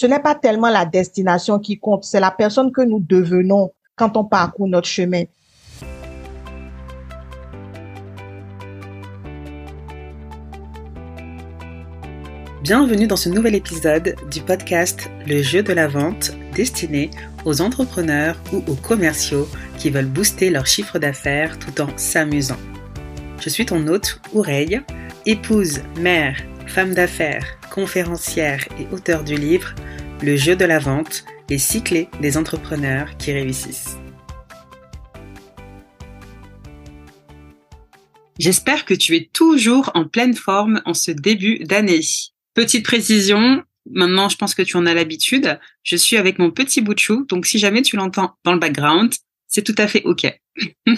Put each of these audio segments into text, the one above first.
ce n'est pas tellement la destination qui compte, c'est la personne que nous devenons quand on parcourt notre chemin. Bienvenue dans ce nouvel épisode du podcast Le jeu de la vente destiné aux entrepreneurs ou aux commerciaux qui veulent booster leur chiffre d'affaires tout en s'amusant. Je suis ton hôte, Oureille, épouse, mère, femme d'affaires, conférencière et auteur du livre Le jeu de la vente, les six clés des entrepreneurs qui réussissent. J'espère que tu es toujours en pleine forme en ce début d'année. Petite précision, maintenant je pense que tu en as l'habitude, je suis avec mon petit bout de chou, donc si jamais tu l'entends dans le background, c'est tout à fait OK.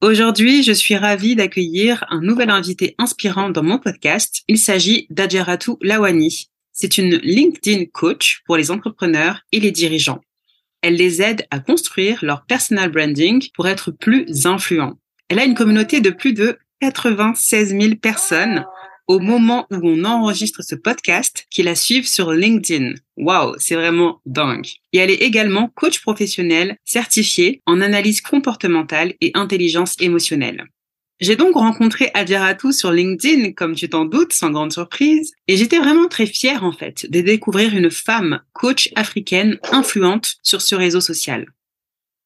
Aujourd'hui, je suis ravie d'accueillir un nouvel invité inspirant dans mon podcast. Il s'agit d'Adjaratu Lawani. C'est une LinkedIn coach pour les entrepreneurs et les dirigeants. Elle les aide à construire leur personal branding pour être plus influents. Elle a une communauté de plus de 96 000 personnes au moment où on enregistre ce podcast qui la suivent sur LinkedIn. Waouh, c'est vraiment dingue. Et elle est également coach professionnel certifiée en analyse comportementale et intelligence émotionnelle. J'ai donc rencontré Adjaratou sur LinkedIn, comme tu t'en doutes, sans grande surprise, et j'étais vraiment très fière en fait de découvrir une femme coach africaine influente sur ce réseau social.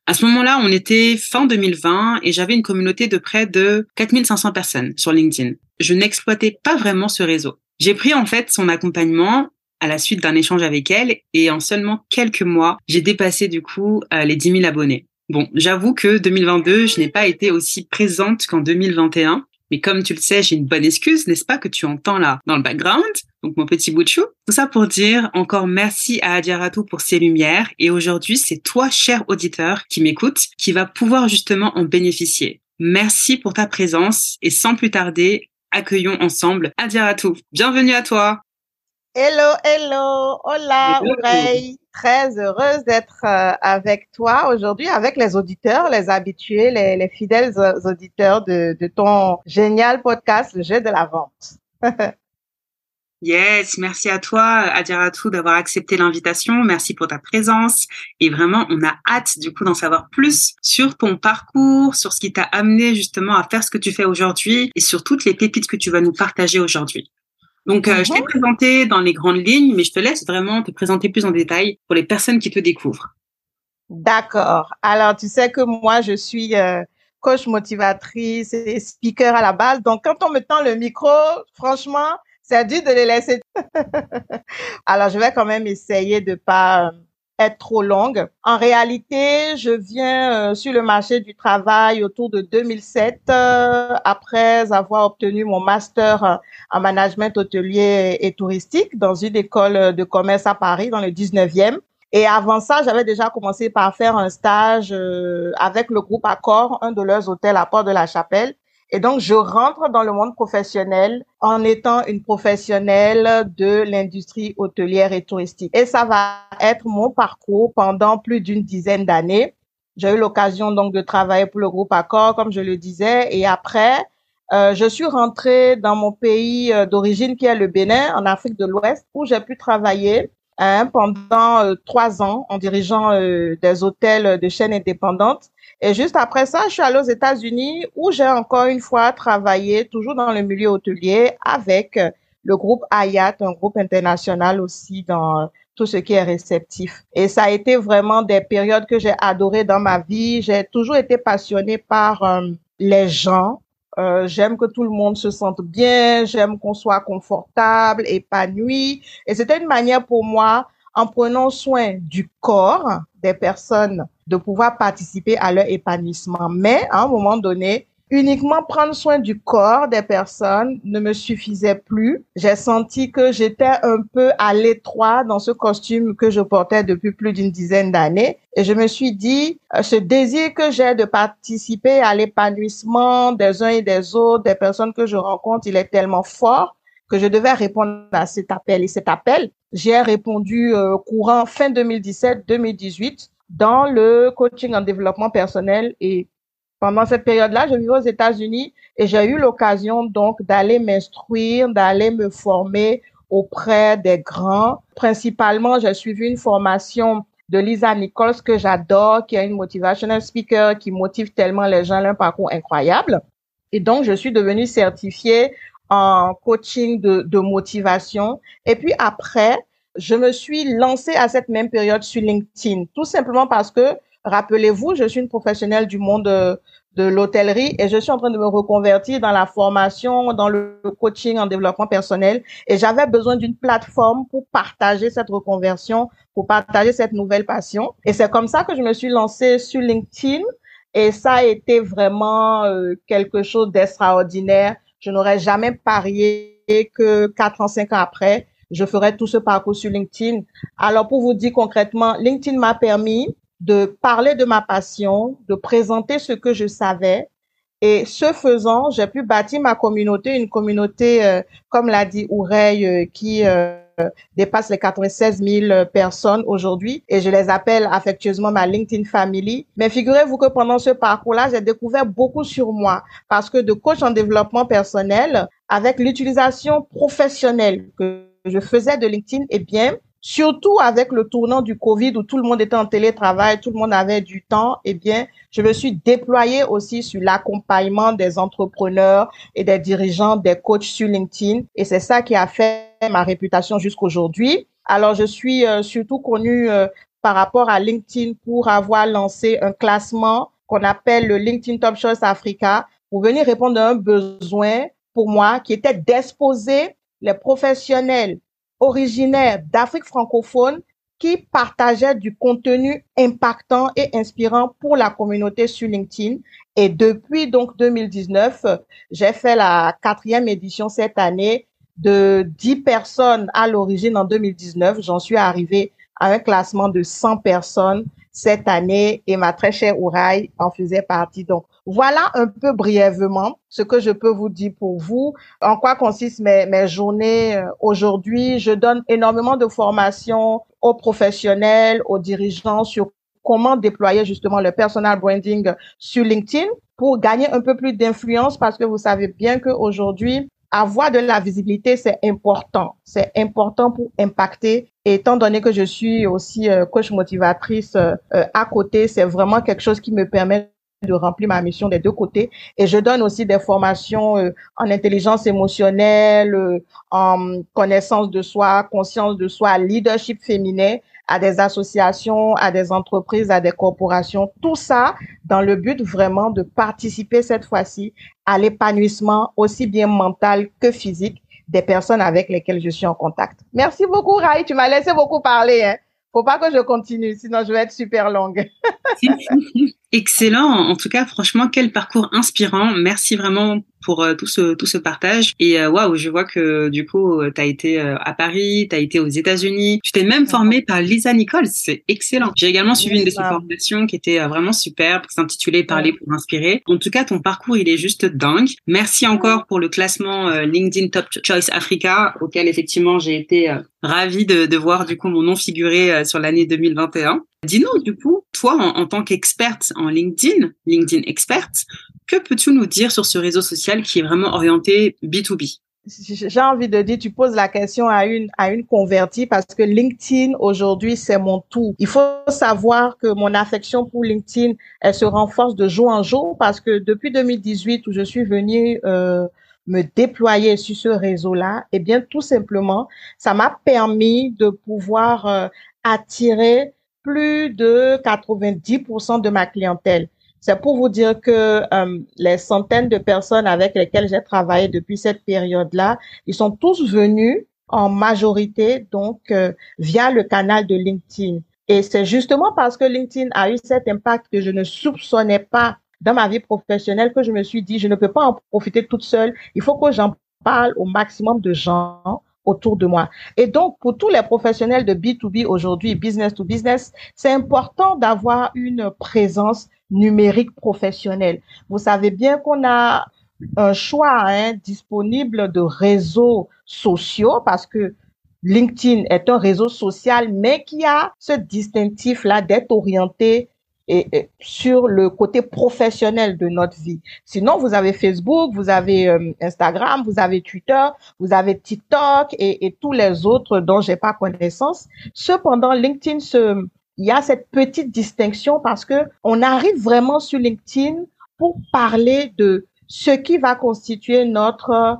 À ce moment-là, on était fin 2020 et j'avais une communauté de près de 4500 personnes sur LinkedIn. Je n'exploitais pas vraiment ce réseau. J'ai pris en fait son accompagnement à la suite d'un échange avec elle et en seulement quelques mois, j'ai dépassé du coup euh, les 10 000 abonnés. Bon, j'avoue que 2022, je n'ai pas été aussi présente qu'en 2021 mais comme tu le sais, j'ai une bonne excuse, n'est-ce pas, que tu entends là dans le background, donc mon petit bout de chou. Tout ça pour dire encore merci à Adiaratou pour ses lumières. Et aujourd'hui, c'est toi, cher auditeur, qui m'écoute, qui va pouvoir justement en bénéficier. Merci pour ta présence et sans plus tarder, accueillons ensemble Adiaratou. Bienvenue à toi. Hello, hello, hola, oreille très heureuse d'être euh, avec toi aujourd'hui, avec les auditeurs, les habitués, les, fidèles auditeurs de, ton génial podcast, Le jeu de la vente. Yes, merci à toi, Adiratou, d'avoir accepté l'invitation. Merci pour ta présence. Et vraiment, on a hâte, du coup, d'en savoir plus sur ton parcours, sur ce qui t'a amené justement à faire ce que tu fais aujourd'hui et sur toutes les pépites que tu vas nous partager aujourd'hui. Donc, euh, je t'ai présenté dans les grandes lignes, mais je te laisse vraiment te présenter plus en détail pour les personnes qui te découvrent. D'accord. Alors, tu sais que moi, je suis euh, coach motivatrice et speaker à la base. Donc, quand on me tend le micro, franchement, c'est dur de les laisser. Alors, je vais quand même essayer de pas euh, être trop longue. En réalité, je viens euh, sur le marché du travail autour de 2007 euh, après avoir obtenu mon master en management hôtelier et touristique dans une école de commerce à Paris dans le 19e. Et avant ça, j'avais déjà commencé par faire un stage avec le groupe Accor, un de leurs hôtels à Port de la Chapelle. Et donc, je rentre dans le monde professionnel en étant une professionnelle de l'industrie hôtelière et touristique. Et ça va être mon parcours pendant plus d'une dizaine d'années. J'ai eu l'occasion donc de travailler pour le groupe Accor, comme je le disais. Et après, euh, je suis rentrée dans mon pays euh, d'origine qui est le Bénin, en Afrique de l'Ouest, où j'ai pu travailler hein, pendant euh, trois ans en dirigeant des hôtels de chaînes indépendantes et juste après ça, je suis allée aux États-Unis où j'ai encore une fois travaillé toujours dans le milieu hôtelier avec le groupe Hayat, un groupe international aussi dans tout ce qui est réceptif. Et ça a été vraiment des périodes que j'ai adorées dans ma vie. J'ai toujours été passionnée par euh, les gens. Euh, j'aime que tout le monde se sente bien. J'aime qu'on soit confortable, épanoui. Et c'était une manière pour moi, en prenant soin du corps des personnes de pouvoir participer à leur épanouissement. Mais à un moment donné, uniquement prendre soin du corps des personnes ne me suffisait plus. J'ai senti que j'étais un peu à l'étroit dans ce costume que je portais depuis plus d'une dizaine d'années. Et je me suis dit, euh, ce désir que j'ai de participer à l'épanouissement des uns et des autres, des personnes que je rencontre, il est tellement fort que je devais répondre à cet appel. Et cet appel, j'ai répondu euh, courant fin 2017-2018 dans le coaching en développement personnel. Et pendant cette période-là, je vivais aux États-Unis et j'ai eu l'occasion donc d'aller m'instruire, d'aller me former auprès des grands. Principalement, j'ai suivi une formation de Lisa Nichols que j'adore, qui est une motivational speaker qui motive tellement les gens, un parcours incroyable. Et donc, je suis devenue certifiée en coaching de, motivation. Et puis après, je me suis lancée à cette même période sur LinkedIn, tout simplement parce que, rappelez-vous, je suis une professionnelle du monde de, de l'hôtellerie et je suis en train de me reconvertir dans la formation, dans le coaching en développement personnel et j'avais besoin d'une plateforme pour partager cette reconversion, pour partager cette nouvelle passion. Et c'est comme ça que je me suis lancée sur LinkedIn et ça a été vraiment euh, quelque chose d'extraordinaire. Je n'aurais jamais parié que quatre ans, cinq ans après, je ferais tout ce parcours sur LinkedIn. Alors, pour vous dire concrètement, LinkedIn m'a permis de parler de ma passion, de présenter ce que je savais. Et ce faisant, j'ai pu bâtir ma communauté, une communauté, euh, comme l'a dit Oureille, euh, qui euh, dépasse les 96 000 personnes aujourd'hui. Et je les appelle affectueusement ma LinkedIn Family. Mais figurez-vous que pendant ce parcours-là, j'ai découvert beaucoup sur moi parce que de coach en développement personnel, avec l'utilisation professionnelle que je faisais de LinkedIn, eh bien, surtout avec le tournant du Covid où tout le monde était en télétravail, tout le monde avait du temps, eh bien, je me suis déployée aussi sur l'accompagnement des entrepreneurs et des dirigeants, des coachs sur LinkedIn. Et c'est ça qui a fait ma réputation jusqu'aujourd'hui. Alors, je suis euh, surtout connue euh, par rapport à LinkedIn pour avoir lancé un classement qu'on appelle le LinkedIn Top Choice Africa pour venir répondre à un besoin pour moi qui était d'exposer les professionnels originaires d'Afrique francophone qui partageaient du contenu impactant et inspirant pour la communauté sur LinkedIn. Et depuis donc 2019, j'ai fait la quatrième édition cette année de 10 personnes à l'origine en 2019. J'en suis arrivée à un classement de 100 personnes cette année et ma très chère Ouraille en faisait partie. Donc, voilà un peu brièvement ce que je peux vous dire pour vous. En quoi consistent mes, mes journées euh, aujourd'hui? Je donne énormément de formations aux professionnels, aux dirigeants sur comment déployer justement le personal branding sur LinkedIn pour gagner un peu plus d'influence parce que vous savez bien qu'aujourd'hui, avoir de la visibilité, c'est important. C'est important pour impacter. Et étant donné que je suis aussi euh, coach motivatrice euh, à côté, c'est vraiment quelque chose qui me permet de remplir ma mission des deux côtés. Et je donne aussi des formations en intelligence émotionnelle, en connaissance de soi, conscience de soi, leadership féminin à des associations, à des entreprises, à des corporations, tout ça dans le but vraiment de participer cette fois-ci à l'épanouissement aussi bien mental que physique des personnes avec lesquelles je suis en contact. Merci beaucoup, Rai. Tu m'as laissé beaucoup parler. Hein. Faut pas que je continue, sinon je vais être super longue. Excellent. En tout cas, franchement, quel parcours inspirant. Merci vraiment pour euh, tout ce tout ce partage. Et euh, waouh, je vois que du coup, euh, tu as été à Paris, tu as été aux États-Unis. Tu t'es même formée par Lisa Nichols. C'est excellent. J'ai également suivi une de ses formations qui était vraiment superbe, qui s'intitulait Parler pour inspirer. En tout cas, ton parcours, il est juste dingue. Merci encore pour le classement LinkedIn Top Choice Africa, auquel effectivement j'ai été ravie de, de voir du coup mon nom figurer sur l'année 2021. Dis-nous, du coup, toi, en, tant qu'experte en LinkedIn, LinkedIn experte, que peux-tu nous dire sur ce réseau social qui est vraiment orienté B2B? J'ai envie de dire, tu poses la question à une, à une convertie parce que LinkedIn aujourd'hui, c'est mon tout. Il faut savoir que mon affection pour LinkedIn, elle se renforce de jour en jour parce que depuis 2018 où je suis venue, euh, me déployer sur ce réseau-là, eh bien, tout simplement, ça m'a permis de pouvoir euh, attirer plus de 90% de ma clientèle. C'est pour vous dire que euh, les centaines de personnes avec lesquelles j'ai travaillé depuis cette période-là, ils sont tous venus en majorité donc euh, via le canal de LinkedIn. Et c'est justement parce que LinkedIn a eu cet impact que je ne soupçonnais pas dans ma vie professionnelle que je me suis dit, je ne peux pas en profiter toute seule. Il faut que j'en parle au maximum de gens autour de moi. Et donc, pour tous les professionnels de B2B aujourd'hui, business to business, c'est important d'avoir une présence numérique professionnelle. Vous savez bien qu'on a un choix hein, disponible de réseaux sociaux parce que LinkedIn est un réseau social, mais qui a ce distinctif-là d'être orienté sur le côté professionnel de notre vie. Sinon, vous avez Facebook, vous avez euh, Instagram, vous avez Twitter, vous avez TikTok et, tous les autres dont j'ai pas connaissance. Cependant, LinkedIn il y a cette petite distinction parce que on arrive vraiment sur LinkedIn pour parler de ce qui va constituer notre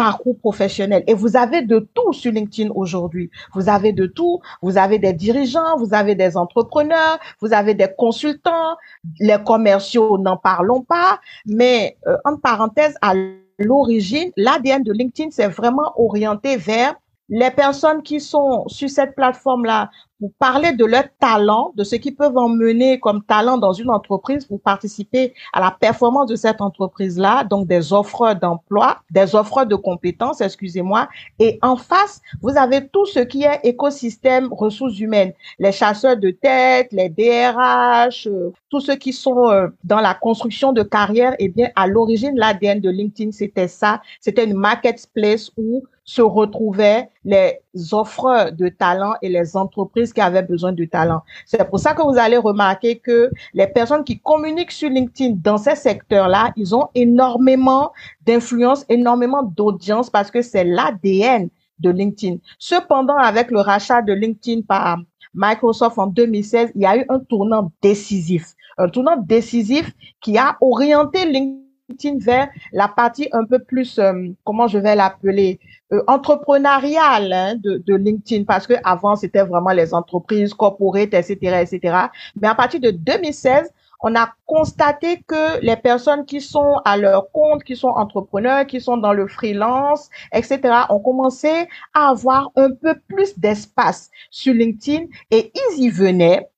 parcours professionnel. Et vous avez de tout sur LinkedIn aujourd'hui. Vous avez de tout. Vous avez des dirigeants, vous avez des entrepreneurs, vous avez des consultants, les commerciaux, n'en parlons pas. Mais euh, en parenthèse, à l'origine, l'ADN de LinkedIn, c'est vraiment orienté vers les personnes qui sont sur cette plateforme-là pour parler de leur talent, de ce qu'ils peuvent emmener comme talent dans une entreprise pour participer à la performance de cette entreprise-là, donc des offres d'emploi, des offres de compétences, excusez-moi. Et en face, vous avez tout ce qui est écosystème ressources humaines, les chasseurs de tête, les DRH, euh, tous ceux qui sont euh, dans la construction de carrière. Eh bien, à l'origine, l'ADN de LinkedIn, c'était ça. C'était une marketplace où se retrouvaient les offres de talent et les entreprises qui avaient besoin de talent. C'est pour ça que vous allez remarquer que les personnes qui communiquent sur LinkedIn dans ces secteurs-là, ils ont énormément d'influence, énormément d'audience parce que c'est l'ADN de LinkedIn. Cependant, avec le rachat de LinkedIn par Microsoft en 2016, il y a eu un tournant décisif. Un tournant décisif qui a orienté LinkedIn vers la partie un peu plus, euh, comment je vais l'appeler, euh, entrepreneurial hein, de, LinkedIn parce que avant c'était vraiment les entreprises corporate, etc., etc. Mais à partir de 2016, on a constaté que les personnes qui sont à leur compte, qui sont entrepreneurs, qui sont dans le freelance, etc., ont commencé à avoir un peu plus d'espace sur LinkedIn et ils y venaient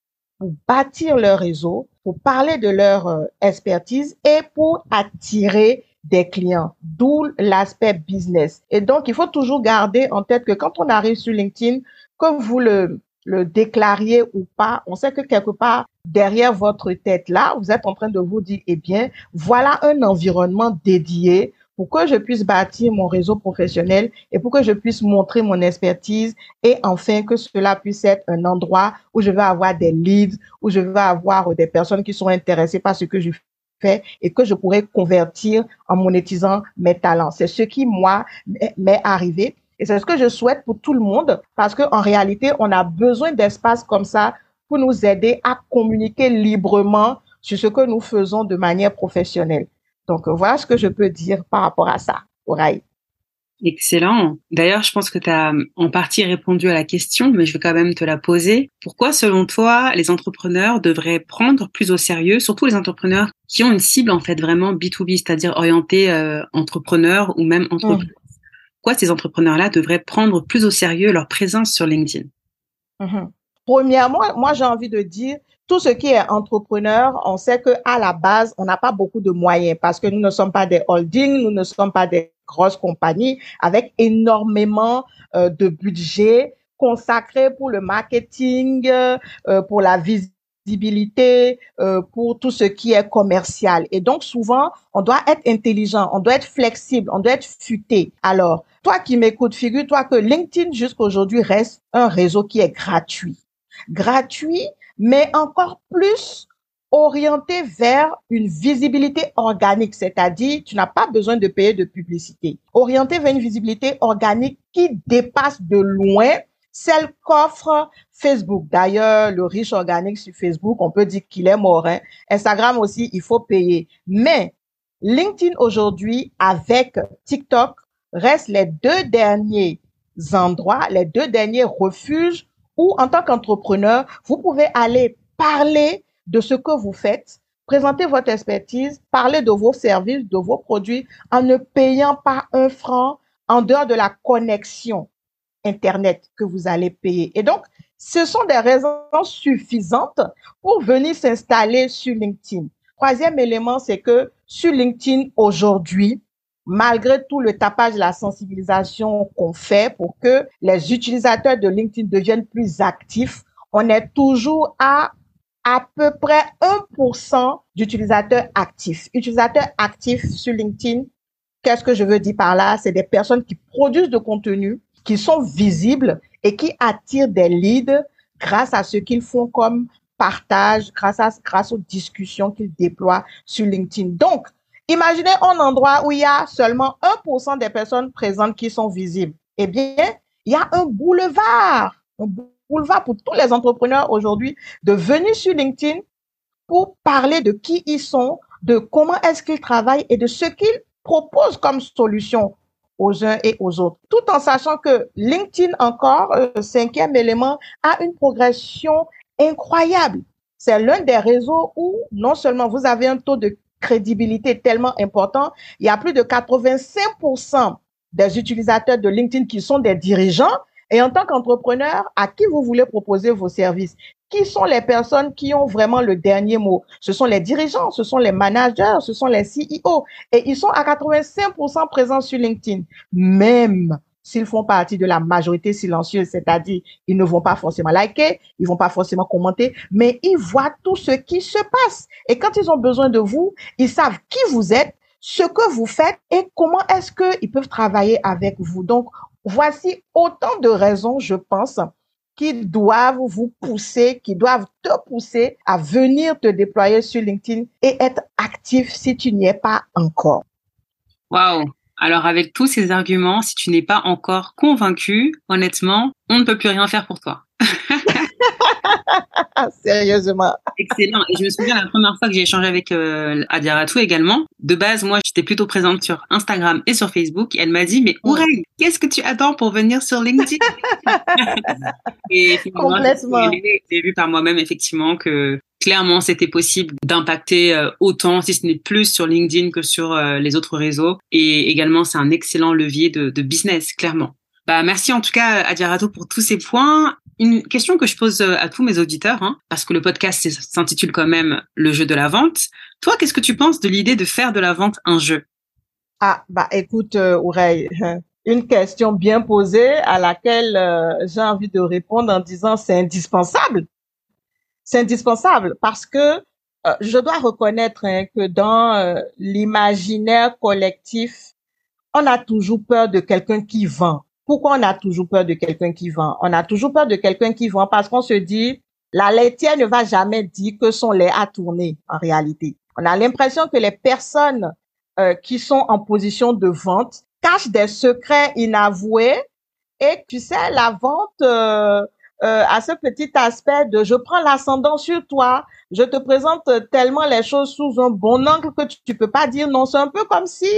pour bâtir leur réseau, pour parler de leur euh, expertise et pour attirer des clients, d'où l'aspect business. Et donc, il faut toujours garder en tête que quand on arrive sur LinkedIn, que vous le, le déclariez ou pas, on sait que quelque part derrière votre tête là, vous êtes en train de vous dire, eh bien, voilà un environnement dédié pour que je puisse bâtir mon réseau professionnel et pour que je puisse montrer mon expertise et enfin que cela puisse être un endroit où je vais avoir des leads, où je vais avoir des personnes qui sont intéressées par ce que je et que je pourrais convertir en monétisant mes talents. C'est ce qui, moi, m'est arrivé. Et c'est ce que je souhaite pour tout le monde parce qu'en réalité, on a besoin d'espaces comme ça pour nous aider à communiquer librement sur ce que nous faisons de manière professionnelle. Donc, voilà ce que je peux dire par rapport à ça, Oraï. Excellent. D'ailleurs, je pense que tu as en partie répondu à la question, mais je vais quand même te la poser. Pourquoi, selon toi, les entrepreneurs devraient prendre plus au sérieux, surtout les entrepreneurs qui ont une cible en fait vraiment B2B, c'est-à-dire orientés euh, entrepreneurs ou même entreprises mmh. Pourquoi ces entrepreneurs-là devraient prendre plus au sérieux leur présence sur LinkedIn? Mmh Premièrement, moi j'ai envie de dire, tout ce qui est entrepreneur, on sait que à la base, on n'a pas beaucoup de moyens parce que nous ne sommes pas des holdings, nous ne sommes pas des grosses compagnies avec énormément euh, de budget consacré pour le marketing, euh, pour la visibilité, euh, pour tout ce qui est commercial. Et donc souvent, on doit être intelligent, on doit être flexible, on doit être futé. Alors, toi qui m'écoutes, figure-toi que LinkedIn jusqu'aujourd'hui reste un réseau qui est gratuit. Gratuit, mais encore plus orienté vers une visibilité organique, c'est-à-dire tu n'as pas besoin de payer de publicité. Orienté vers une visibilité organique qui dépasse de loin celle qu'offre Facebook. D'ailleurs, le riche organique sur Facebook, on peut dire qu'il est mort. Hein. Instagram aussi, il faut payer. Mais LinkedIn aujourd'hui, avec TikTok, reste les deux derniers endroits, les deux derniers refuges où, en tant qu'entrepreneur, vous pouvez aller parler de ce que vous faites, présenter votre expertise, parler de vos services, de vos produits en ne payant pas un franc en dehors de la connexion Internet que vous allez payer. Et donc, ce sont des raisons suffisantes pour venir s'installer sur LinkedIn. Troisième élément, c'est que sur LinkedIn aujourd'hui, malgré tout le tapage, la sensibilisation qu'on fait pour que les utilisateurs de LinkedIn deviennent plus actifs, on est toujours à à peu près 1% d'utilisateurs actifs. Utilisateurs actifs sur LinkedIn, qu'est-ce que je veux dire par là? C'est des personnes qui produisent de contenu, qui sont visibles et qui attirent des leads grâce à ce qu'ils font comme partage, grâce, grâce aux discussions qu'ils déploient sur LinkedIn. Donc, imaginez un endroit où il y a seulement 1% des personnes présentes qui sont visibles. Eh bien, il y a un boulevard, un boulevard pour tous les entrepreneurs aujourd'hui de venir sur LinkedIn pour parler de qui ils sont, de comment est-ce qu'ils travaillent et de ce qu'ils proposent comme solution aux uns et aux autres, tout en sachant que LinkedIn encore, euh, cinquième élément, a une progression incroyable. C'est l'un des réseaux où non seulement vous avez un taux de crédibilité tellement important, il y a plus de 85% des utilisateurs de LinkedIn qui sont des dirigeants. Et en tant qu'entrepreneur, à qui vous voulez proposer vos services? Qui sont les personnes qui ont vraiment le dernier mot? Ce sont les dirigeants, ce sont les managers, ce sont les CEO. Et ils sont à 85% présents sur LinkedIn. Même s'ils font partie de la majorité silencieuse, c'est-à-dire ils ne vont pas forcément liker, ils vont pas forcément commenter, mais ils voient tout ce qui se passe. Et quand ils ont besoin de vous, ils savent qui vous êtes, ce que vous faites et comment est-ce qu'ils peuvent travailler avec vous. Donc, voici autant de raisons, je pense, qui doivent vous pousser, qui doivent te pousser à venir te déployer sur LinkedIn et être actif si tu n'y es pas encore. Waouh alors avec tous ces arguments, si tu n'es pas encore convaincu, honnêtement, on ne peut plus rien faire pour toi. Sérieusement. Excellent. Et je me souviens la première fois que j'ai échangé avec euh, Adiaratou également. De base, moi, j'étais plutôt présente sur Instagram et sur Facebook. Et elle m'a dit, mais Ourey, qu'est-ce que tu attends pour venir sur LinkedIn? Et Complètement. J'ai vu par moi-même effectivement que clairement c'était possible d'impacter euh, autant, si ce n'est plus sur LinkedIn que sur euh, les autres réseaux. Et également, c'est un excellent levier de, de business, clairement. Bah, merci en tout cas à Diarato pour tous ces points. Une question que je pose euh, à tous mes auditeurs, hein, parce que le podcast s'intitule quand même Le jeu de la vente. Toi, qu'est-ce que tu penses de l'idée de faire de la vente un jeu? Ah, bah écoute, euh, une question bien posée à laquelle euh, j'ai envie de répondre en disant c'est indispensable. C'est indispensable parce que euh, je dois reconnaître hein, que dans l'imaginaire collectif, on a toujours peur de quelqu'un qui vend pourquoi on a toujours peur de quelqu'un qui vend? On a toujours peur de quelqu'un qui vend parce qu'on se dit, la laitière ne va jamais dire que son lait a tourné en réalité. On a l'impression que les personnes euh, qui sont en position de vente cachent des secrets inavoués et tu sais, la vente euh, euh, a ce petit aspect de je prends l'ascendant sur toi, je te présente tellement les choses sous un bon angle que tu, tu peux pas dire non. C'est un peu comme si,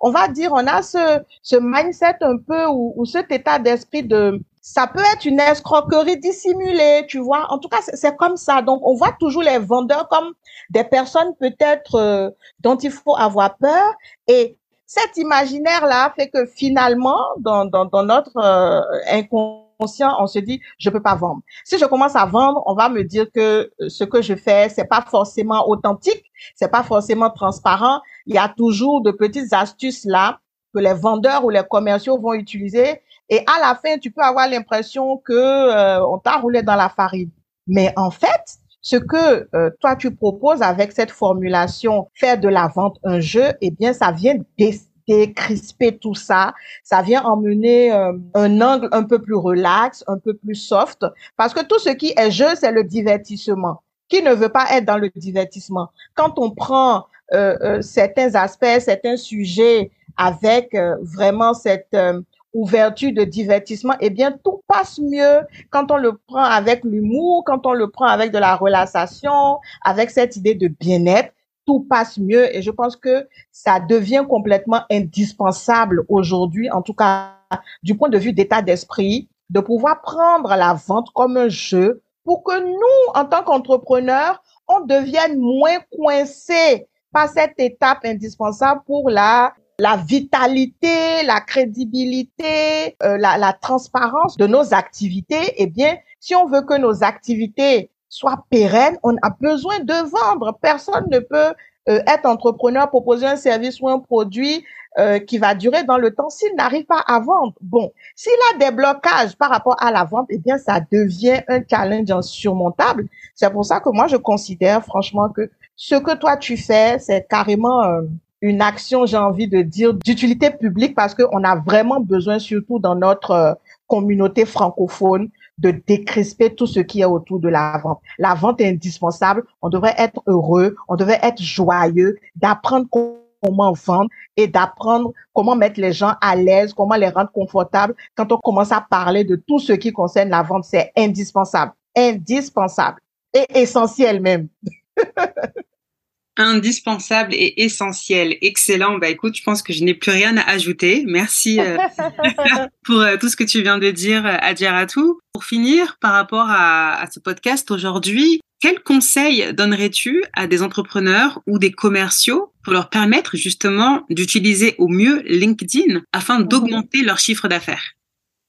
on va dire, on a ce, ce mindset un peu ou, ou cet état d'esprit de, ça peut être une escroquerie dissimulée, tu vois. En tout cas, c'est comme ça. Donc, on voit toujours les vendeurs comme des personnes peut-être euh, dont il faut avoir peur. Et cet imaginaire-là fait que finalement, dans, dans, dans notre euh, on se dit, je peux pas vendre. Si je commence à vendre, on va me dire que euh, ce que je fais, c'est pas forcément authentique, c'est pas forcément transparent. Il y a toujours de petites astuces là que les vendeurs ou les commerciaux vont utiliser. Et à la fin, tu peux avoir l'impression que euh, on t'a roulé dans la farine. Mais en fait, ce que euh, toi tu proposes avec cette formulation, faire de la vente un jeu, eh bien, ça vient crisper tout ça. Ça vient emmener euh, un angle un peu plus relax, un peu plus soft, parce que tout ce qui est jeu, c'est le divertissement. Qui ne veut pas être dans le divertissement Quand on prend euh, euh, certains aspects, certains sujets avec vraiment cette ouverture de divertissement, eh bien, tout passe mieux quand on le prend avec l'humour, quand on le prend avec de la relaxation, avec cette idée de bien-être tout passe mieux et je pense que ça devient complètement indispensable aujourd'hui, en tout cas du point de vue d'état d'esprit, de pouvoir prendre la vente comme un jeu pour que nous, en tant qu'entrepreneurs, on devienne moins coincés par cette étape indispensable pour la la vitalité, la crédibilité, euh, la, la transparence de nos activités. Eh bien, si on veut que nos activités soit pérenne, on a besoin de vendre. Personne ne peut euh, être entrepreneur, proposer un service ou un produit euh, qui va durer dans le temps s'il n'arrive pas à vendre. Bon, s'il a des blocages par rapport à la vente, eh bien, ça devient un challenge insurmontable. C'est pour ça que moi, je considère franchement que ce que toi tu fais, c'est carrément euh, une action, j'ai envie de dire, d'utilité publique parce qu'on a vraiment besoin, surtout dans notre communauté francophone, de décrisper tout ce qui est autour de la vente. La vente est indispensable. On devrait être heureux, on devrait être joyeux, d'apprendre comment vendre et d'apprendre comment mettre les gens à l'aise, comment les rendre confortables. Quand on commence à parler de tout ce qui concerne la vente, c'est indispensable, indispensable et essentiel même. indispensable et essentiel. Excellent. Bah écoute, je pense que je n'ai plus rien à ajouter. Merci euh, pour euh, tout ce que tu viens de dire, à tout. Pour finir, par rapport à, à ce podcast aujourd'hui, quels conseils donnerais-tu à des entrepreneurs ou des commerciaux pour leur permettre justement d'utiliser au mieux LinkedIn afin mhm. d'augmenter leur chiffre d'affaires?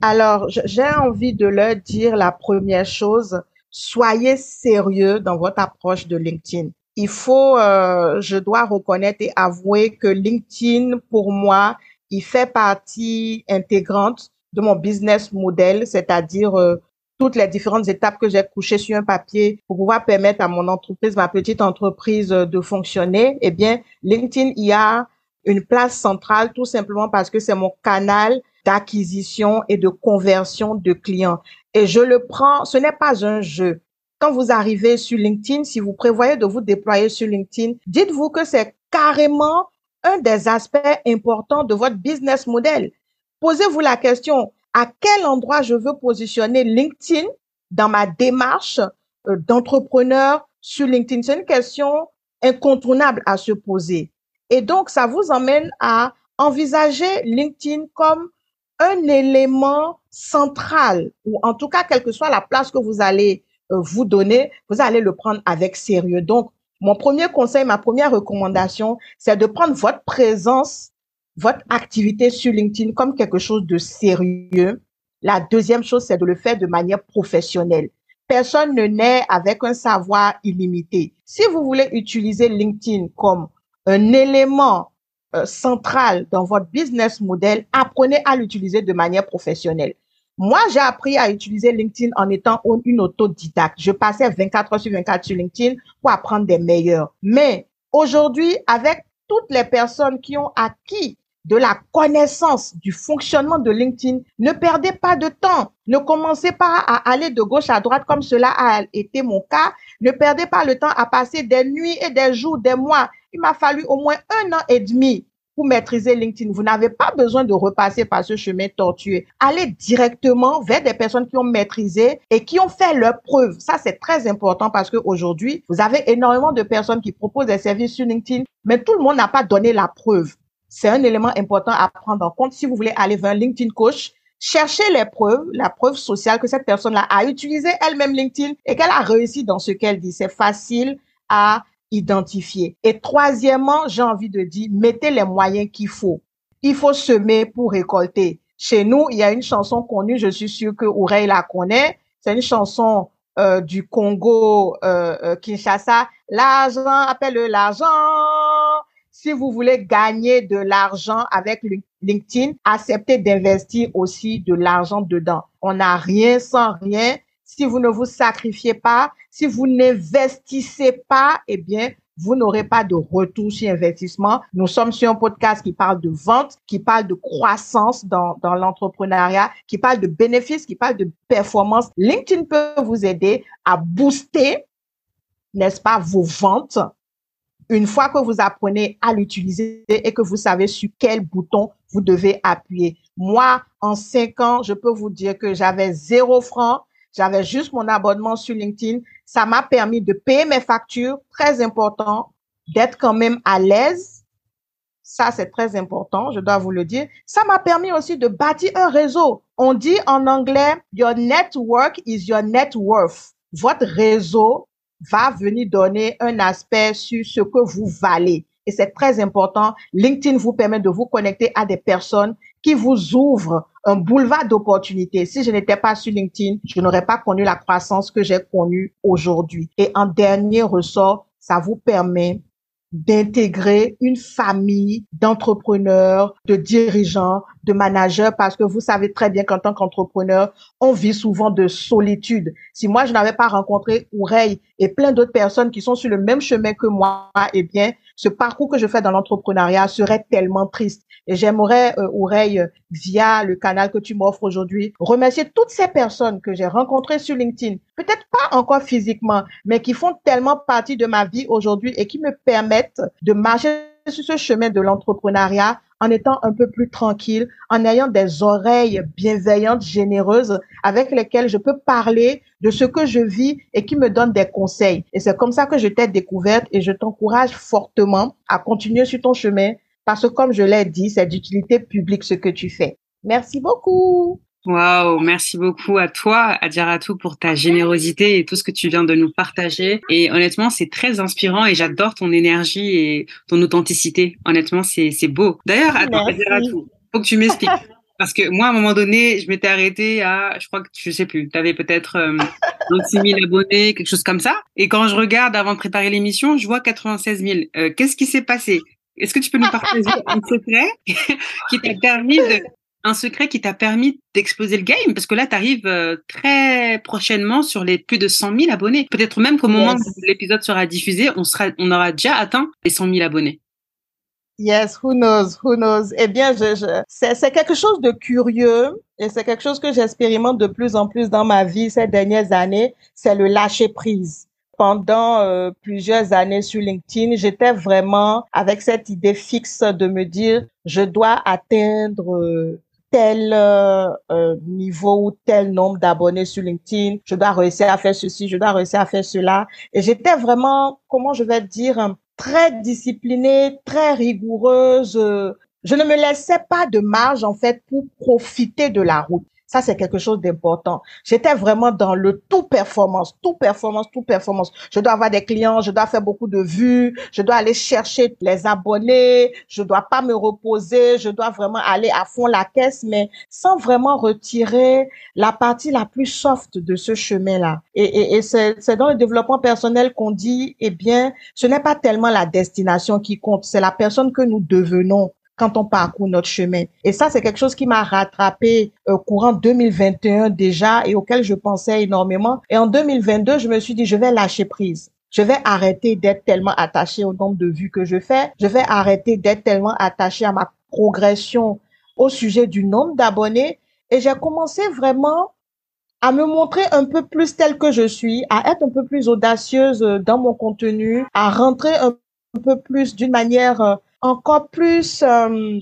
Alors, j'ai envie de leur dire la première chose, soyez sérieux dans votre approche de LinkedIn il faut, euh, je dois reconnaître et avouer que LinkedIn, pour moi, il fait partie intégrante de mon business model, c'est-à-dire euh, toutes les différentes étapes que j'ai couchées sur un papier pour pouvoir permettre à mon entreprise, ma petite entreprise euh, de fonctionner. Eh bien, LinkedIn y a une place centrale tout simplement parce que c'est mon canal d'acquisition et de conversion de clients. Et je le prends, ce n'est pas un jeu quand vous arrivez sur LinkedIn, si vous prévoyez de vous déployer sur LinkedIn, dites-vous que c'est carrément un des aspects importants de votre business model. Posez-vous la question, à quel endroit je veux positionner LinkedIn dans ma démarche euh, d'entrepreneur sur LinkedIn? C'est une question incontournable à se poser. Et donc, ça vous emmène à envisager LinkedIn comme un élément central, ou en tout cas, quelle que soit la place que vous allez vous donner, vous allez le prendre avec sérieux. Donc, mon premier conseil, ma première recommandation, c'est de prendre votre présence, votre activité sur LinkedIn comme quelque chose de sérieux. La deuxième chose, c'est de le faire de manière professionnelle. Personne ne naît avec un savoir illimité. Si vous voulez utiliser LinkedIn comme un élément euh, central dans votre business model, apprenez à l'utiliser de manière professionnelle. Moi, j'ai appris à utiliser LinkedIn en étant une autodidacte. Je passais 24 heures sur 24 sur LinkedIn pour apprendre des meilleurs. Mais aujourd'hui, avec toutes les personnes qui ont acquis de la connaissance du fonctionnement de LinkedIn, ne perdez pas de temps. Ne commencez pas à aller de gauche à droite comme cela a été mon cas. Ne perdez pas le temps à passer des nuits et des jours, des mois. Il m'a fallu au moins un an et demi pour maîtriser LinkedIn. Vous n'avez pas besoin de repasser par ce chemin tortueux. Allez directement vers des personnes qui ont maîtrisé et qui ont fait leurs preuves. Ça, c'est très important parce qu'aujourd'hui, vous avez énormément de personnes qui proposent des services sur LinkedIn, mais tout le monde n'a pas donné la preuve. C'est un élément important à prendre en compte si vous voulez aller vers un LinkedIn coach. Cherchez les preuves, la preuve sociale que cette personne-là a utilisé elle-même LinkedIn et qu'elle a réussi dans ce qu'elle dit. C'est facile à identifier. Et troisièmement, j'ai envie de dire, mettez les moyens qu'il faut. Il faut semer pour récolter. Chez nous, il y a une chanson connue, je suis sûre que Oreille la connaît. C'est une chanson euh, du Congo, euh, euh, Kinshasa. L'argent, appelle l'argent. Si vous voulez gagner de l'argent avec LinkedIn, acceptez d'investir aussi de l'argent dedans. On n'a rien sans rien si vous ne vous sacrifiez pas, si vous n'investissez pas, eh bien, vous n'aurez pas de retour sur investissement. Nous sommes sur un podcast qui parle de vente, qui parle de croissance dans, dans l'entrepreneuriat, qui parle de bénéfices, qui parle de performance. LinkedIn peut vous aider à booster, n'est-ce pas, vos ventes. Une fois que vous apprenez à l'utiliser et que vous savez sur quel bouton vous devez appuyer. Moi, en cinq ans, je peux vous dire que j'avais zéro franc j'avais juste mon abonnement sur LinkedIn. Ça m'a permis de payer mes factures, très important, d'être quand même à l'aise. Ça, c'est très important, je dois vous le dire. Ça m'a permis aussi de bâtir un réseau. On dit en anglais, your network is your net worth. Votre réseau va venir donner un aspect sur ce que vous valez. Et c'est très important. LinkedIn vous permet de vous connecter à des personnes qui vous ouvrent un boulevard d'opportunités. Si je n'étais pas sur LinkedIn, je n'aurais pas connu la croissance que j'ai connue aujourd'hui. Et en dernier ressort, ça vous permet d'intégrer une famille d'entrepreneurs, de dirigeants, de manager parce que vous savez très bien qu'en tant qu'entrepreneur, on vit souvent de solitude. Si moi, je n'avais pas rencontré Oureille et plein d'autres personnes qui sont sur le même chemin que moi, eh bien, ce parcours que je fais dans l'entrepreneuriat serait tellement triste. Et j'aimerais, euh, via le canal que tu m'offres aujourd'hui, remercier toutes ces personnes que j'ai rencontrées sur LinkedIn. Peut-être pas encore physiquement, mais qui font tellement partie de ma vie aujourd'hui et qui me permettent de marcher sur ce chemin de l'entrepreneuriat en étant un peu plus tranquille, en ayant des oreilles bienveillantes, généreuses, avec lesquelles je peux parler de ce que je vis et qui me donnent des conseils. Et c'est comme ça que je t'ai découverte et je t'encourage fortement à continuer sur ton chemin parce que comme je l'ai dit, c'est d'utilité publique ce que tu fais. Merci beaucoup. Waouh, merci beaucoup à toi, Adjaratou, pour ta générosité et tout ce que tu viens de nous partager. Et honnêtement, c'est très inspirant et j'adore ton énergie et ton authenticité. Honnêtement, c'est c'est beau. D'ailleurs, Adjaratou, faut que tu m'expliques. Parce que moi, à un moment donné, je m'étais arrêtée à, je crois que je sais plus, tu avais peut-être euh, 26 000 abonnés, quelque chose comme ça. Et quand je regarde avant de préparer l'émission, je vois 96 000. Euh, Qu'est-ce qui s'est passé? Est-ce que tu peux nous partager un secret qui t'a permis de, un secret qui t'a permis d'exploser le game parce que là tu arrives euh, très prochainement sur les plus de 100 000 abonnés. Peut-être même qu'au moment où l'épisode sera diffusé, on sera, on aura déjà atteint les 100 000 abonnés. Yes, who knows, who knows. Eh bien, je, je c'est quelque chose de curieux et c'est quelque chose que j'expérimente de plus en plus dans ma vie ces dernières années. C'est le lâcher prise pendant euh, plusieurs années sur LinkedIn, j'étais vraiment avec cette idée fixe de me dire, je dois atteindre euh, tel euh, euh, niveau ou tel nombre d'abonnés sur LinkedIn, je dois réussir à faire ceci, je dois réussir à faire cela. Et j'étais vraiment, comment je vais dire, très disciplinée, très rigoureuse. Je ne me laissais pas de marge, en fait, pour profiter de la route. Ça, c'est quelque chose d'important. J'étais vraiment dans le tout performance, tout performance, tout performance. Je dois avoir des clients, je dois faire beaucoup de vues, je dois aller chercher les abonnés, je dois pas me reposer, je dois vraiment aller à fond la caisse, mais sans vraiment retirer la partie la plus soft de ce chemin-là. Et, et, et c'est dans le développement personnel qu'on dit, eh bien, ce n'est pas tellement la destination qui compte, c'est la personne que nous devenons quand on parcourt notre chemin. Et ça, c'est quelque chose qui m'a rattrapé euh, courant 2021 déjà et auquel je pensais énormément. Et en 2022, je me suis dit, je vais lâcher prise. Je vais arrêter d'être tellement attaché au nombre de vues que je fais. Je vais arrêter d'être tellement attaché à ma progression au sujet du nombre d'abonnés. Et j'ai commencé vraiment à me montrer un peu plus telle que je suis, à être un peu plus audacieuse dans mon contenu, à rentrer un peu plus d'une manière euh, encore plus, euh,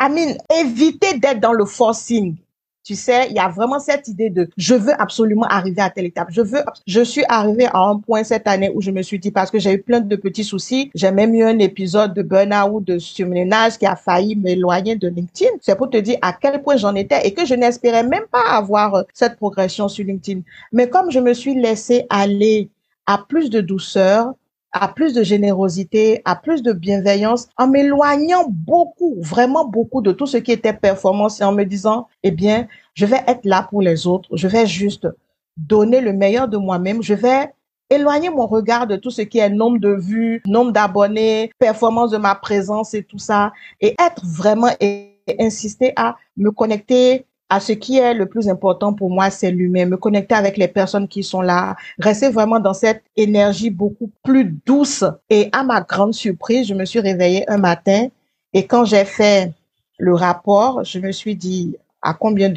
I éviter d'être dans le forcing. Tu sais, il y a vraiment cette idée de je veux absolument arriver à telle étape. Je veux, je suis arrivée à un point cette année où je me suis dit parce que j'ai eu plein de petits soucis. J'ai même eu un épisode de burn-out, de surménage qui a failli m'éloigner de LinkedIn. C'est pour te dire à quel point j'en étais et que je n'espérais même pas avoir euh, cette progression sur LinkedIn. Mais comme je me suis laissée aller à plus de douceur, à plus de générosité, à plus de bienveillance, en m'éloignant beaucoup, vraiment beaucoup de tout ce qui était performance et en me disant, eh bien, je vais être là pour les autres, je vais juste donner le meilleur de moi-même, je vais éloigner mon regard de tout ce qui est nombre de vues, nombre d'abonnés, performance de ma présence et tout ça, et être vraiment et insister à me connecter à ce qui est le plus important pour moi, c'est l'humain, me connecter avec les personnes qui sont là, rester vraiment dans cette énergie beaucoup plus douce. Et à ma grande surprise, je me suis réveillée un matin et quand j'ai fait le rapport, je me suis dit à combien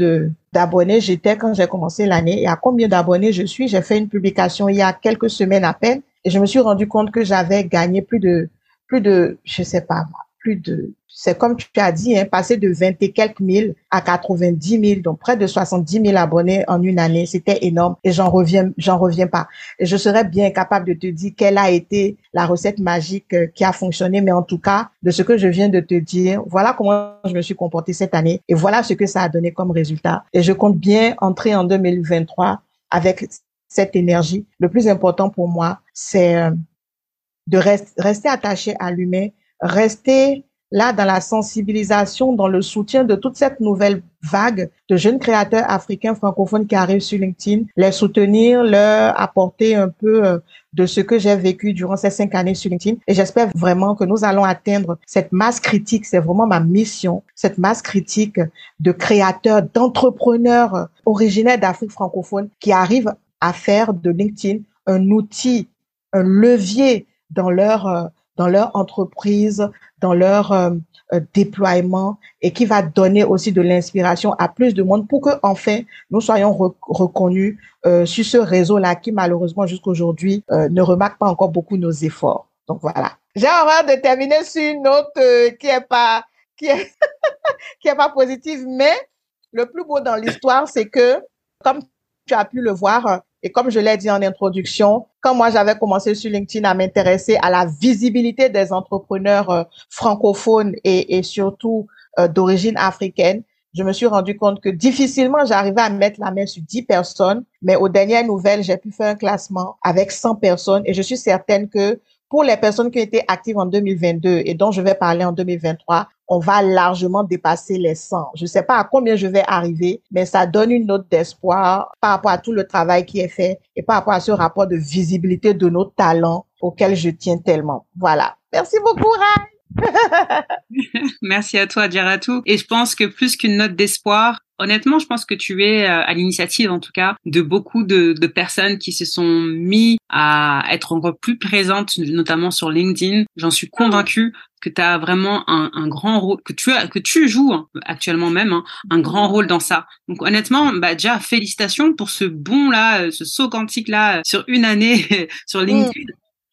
d'abonnés j'étais quand j'ai commencé l'année et à combien d'abonnés je suis. J'ai fait une publication il y a quelques semaines à peine et je me suis rendu compte que j'avais gagné plus de plus de je sais pas plus de c'est comme tu as dit, hein, passer de 20 et quelques mille à 90 000, donc près de 70 000 abonnés en une année, c'était énorme et j'en reviens, j'en reviens pas. Et je serais bien capable de te dire quelle a été la recette magique euh, qui a fonctionné, mais en tout cas, de ce que je viens de te dire, voilà comment je me suis comportée cette année et voilà ce que ça a donné comme résultat. Et je compte bien entrer en 2023 avec cette énergie. Le plus important pour moi, c'est euh, de rester attaché à l'humain, rester là dans la sensibilisation, dans le soutien de toute cette nouvelle vague de jeunes créateurs africains francophones qui arrivent sur LinkedIn, les soutenir, leur apporter un peu euh, de ce que j'ai vécu durant ces cinq années sur LinkedIn. Et j'espère vraiment que nous allons atteindre cette masse critique. C'est vraiment ma mission, cette masse critique de créateurs, d'entrepreneurs originaires d'Afrique francophone qui arrivent à faire de LinkedIn un outil, un levier dans leur euh, dans leur entreprise, dans leur euh, euh, déploiement et qui va donner aussi de l'inspiration à plus de monde pour que enfin nous soyons reconnus euh, sur ce réseau-là qui malheureusement jusqu'aujourd'hui ne remarque pas encore beaucoup nos efforts. Donc voilà. J'ai horreur de terminer sur une note qui est pas qui est qui est pas positive, mais le plus beau dans l'histoire, c'est que comme tu as pu le voir, et comme je l'ai dit en introduction, quand moi j'avais commencé sur LinkedIn à m'intéresser à la visibilité des entrepreneurs euh, francophones et, surtout euh, d'origine africaine, je me suis rendu compte que difficilement j'arrivais à mettre la main sur 10 personnes, mais aux dernières nouvelles, j'ai pu faire un classement avec 100 personnes et je suis certaine que pour les personnes qui été actives en 2022 et dont je vais parler en 2023, on va largement dépasser les 100. Je ne sais pas à combien je vais arriver, mais ça donne une note d'espoir par rapport à tout le travail qui est fait et par rapport à ce rapport de visibilité de nos talents auquel je tiens tellement. Voilà. Merci beaucoup, Ray. Merci à toi, Djaratou. Et je pense que plus qu'une note d'espoir, Honnêtement, je pense que tu es euh, à l'initiative, en tout cas, de beaucoup de, de, personnes qui se sont mis à être encore plus présentes, notamment sur LinkedIn. J'en suis convaincue que tu as vraiment un, un, grand rôle, que tu as, que tu joues hein, actuellement même hein, un grand rôle dans ça. Donc honnêtement, bah déjà félicitations pour ce bon là, euh, ce saut quantique là sur une année sur LinkedIn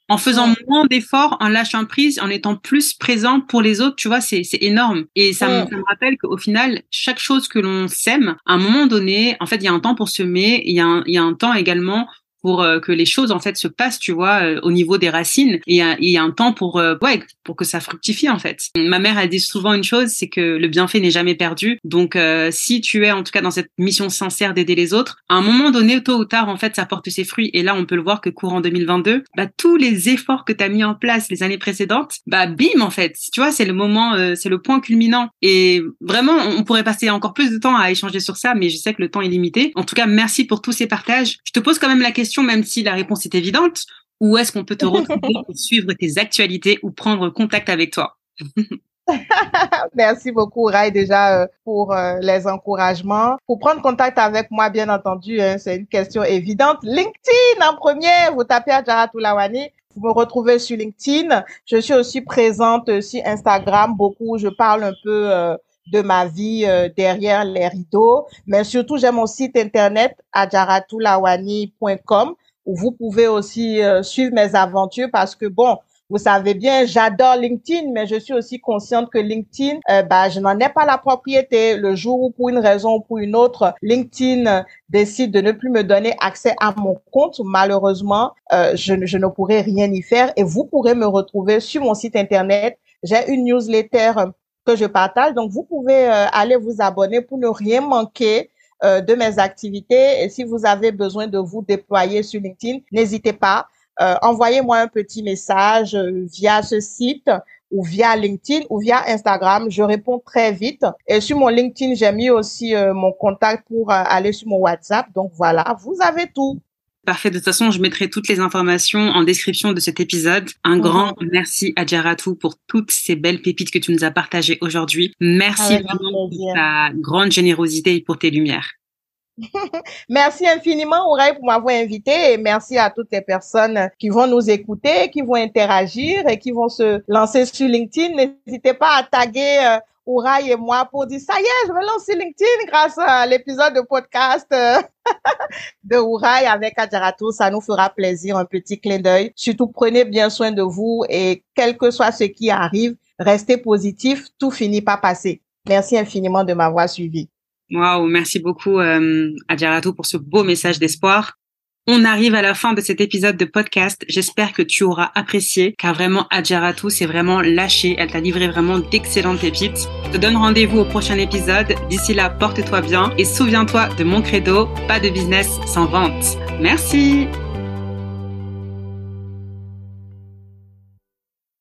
en faisant moins d'efforts, en lâchant prise, en étant plus présent pour les autres, tu vois, c'est énorme. Et ça, me, ça me rappelle qu'au final, chaque chose que l'on sème, à un moment donné, en fait, il y a un temps pour semer, il y a il y a un temps également pour euh, que les choses en fait se passent, tu vois, euh, au niveau des racines. Et il y a un temps pour euh, ouais, pour que ça fructifie en fait. Ma mère elle dit souvent une chose, c'est que le bienfait n'est jamais perdu. Donc si tu es en tout cas dans cette mission sincère d'aider les autres, à un moment donné, tôt ou tard en fait, ça porte ses fruits. Et là, on peut le voir que courant 2022, bah tous les efforts que tu as mis en place les années précédentes, bah bim en fait. Tu vois, c'est le moment, c'est le point culminant. Et vraiment, on pourrait passer encore plus de temps à échanger sur ça, mais je sais que le temps est limité. En tout cas, merci pour tous ces partages. Je te pose quand même la question même si la réponse est évidente. Où est-ce qu'on peut te retrouver pour suivre tes actualités ou prendre contact avec toi? Merci beaucoup, Ray, déjà euh, pour euh, les encouragements. Pour prendre contact avec moi, bien entendu, hein, c'est une question évidente. LinkedIn en premier, vous tapez Adjara Toulawani, vous me retrouvez sur LinkedIn. Je suis aussi présente sur Instagram, beaucoup. Je parle un peu euh, de ma vie derrière les rideaux, mais surtout j'ai mon site internet adjaratulawani.com où vous pouvez aussi euh, suivre mes aventures parce que bon, vous savez bien, j'adore LinkedIn, mais je suis aussi consciente que LinkedIn, euh, bah, je n'en ai pas la propriété. Le jour où, pour une raison ou pour une autre, LinkedIn décide de ne plus me donner accès à mon compte, malheureusement, euh, je, je ne pourrai rien y faire. Et vous pourrez me retrouver sur mon site internet. J'ai une newsletter que je partage, donc vous pouvez aller vous abonner pour ne rien manquer euh, de mes activités. Et si vous avez besoin de vous déployer sur LinkedIn, n'hésitez pas. Euh, envoyez-moi un petit message euh, via ce site ou via LinkedIn ou via Instagram. Je réponds très vite. Et sur mon LinkedIn, j'ai mis aussi mon contact pour aller sur mon WhatsApp. Donc voilà, vous avez tout. Parfait. De toute façon, je mettrai toutes les informations en description de cet épisode. Un grand merci à Djaratou pour toutes ces belles pépites que tu nous as partagées aujourd'hui. Merci vraiment pour ta grande générosité et pour tes lumières. merci infiniment, Ouraï, pour m'avoir invité et merci à toutes les personnes qui vont nous écouter, qui vont interagir et qui vont se lancer sur LinkedIn. N'hésitez pas à taguer euh, Ouraï et moi pour dire ça y est, je vais lancer LinkedIn grâce à l'épisode de podcast euh, de Ouraï avec Adjaratou. Ça nous fera plaisir, un petit clin d'œil. Surtout, prenez bien soin de vous et quel que soit ce qui arrive, restez positif. Tout finit par passer. Merci infiniment de m'avoir suivi. Waouh, merci beaucoup euh, Adjaratou pour ce beau message d'espoir. On arrive à la fin de cet épisode de podcast. J'espère que tu auras apprécié, car vraiment, Adjaratou s'est vraiment lâchée. Elle t'a livré vraiment d'excellentes pépites. Je te donne rendez-vous au prochain épisode. D'ici là, porte-toi bien et souviens-toi de mon credo, pas de business sans vente. Merci!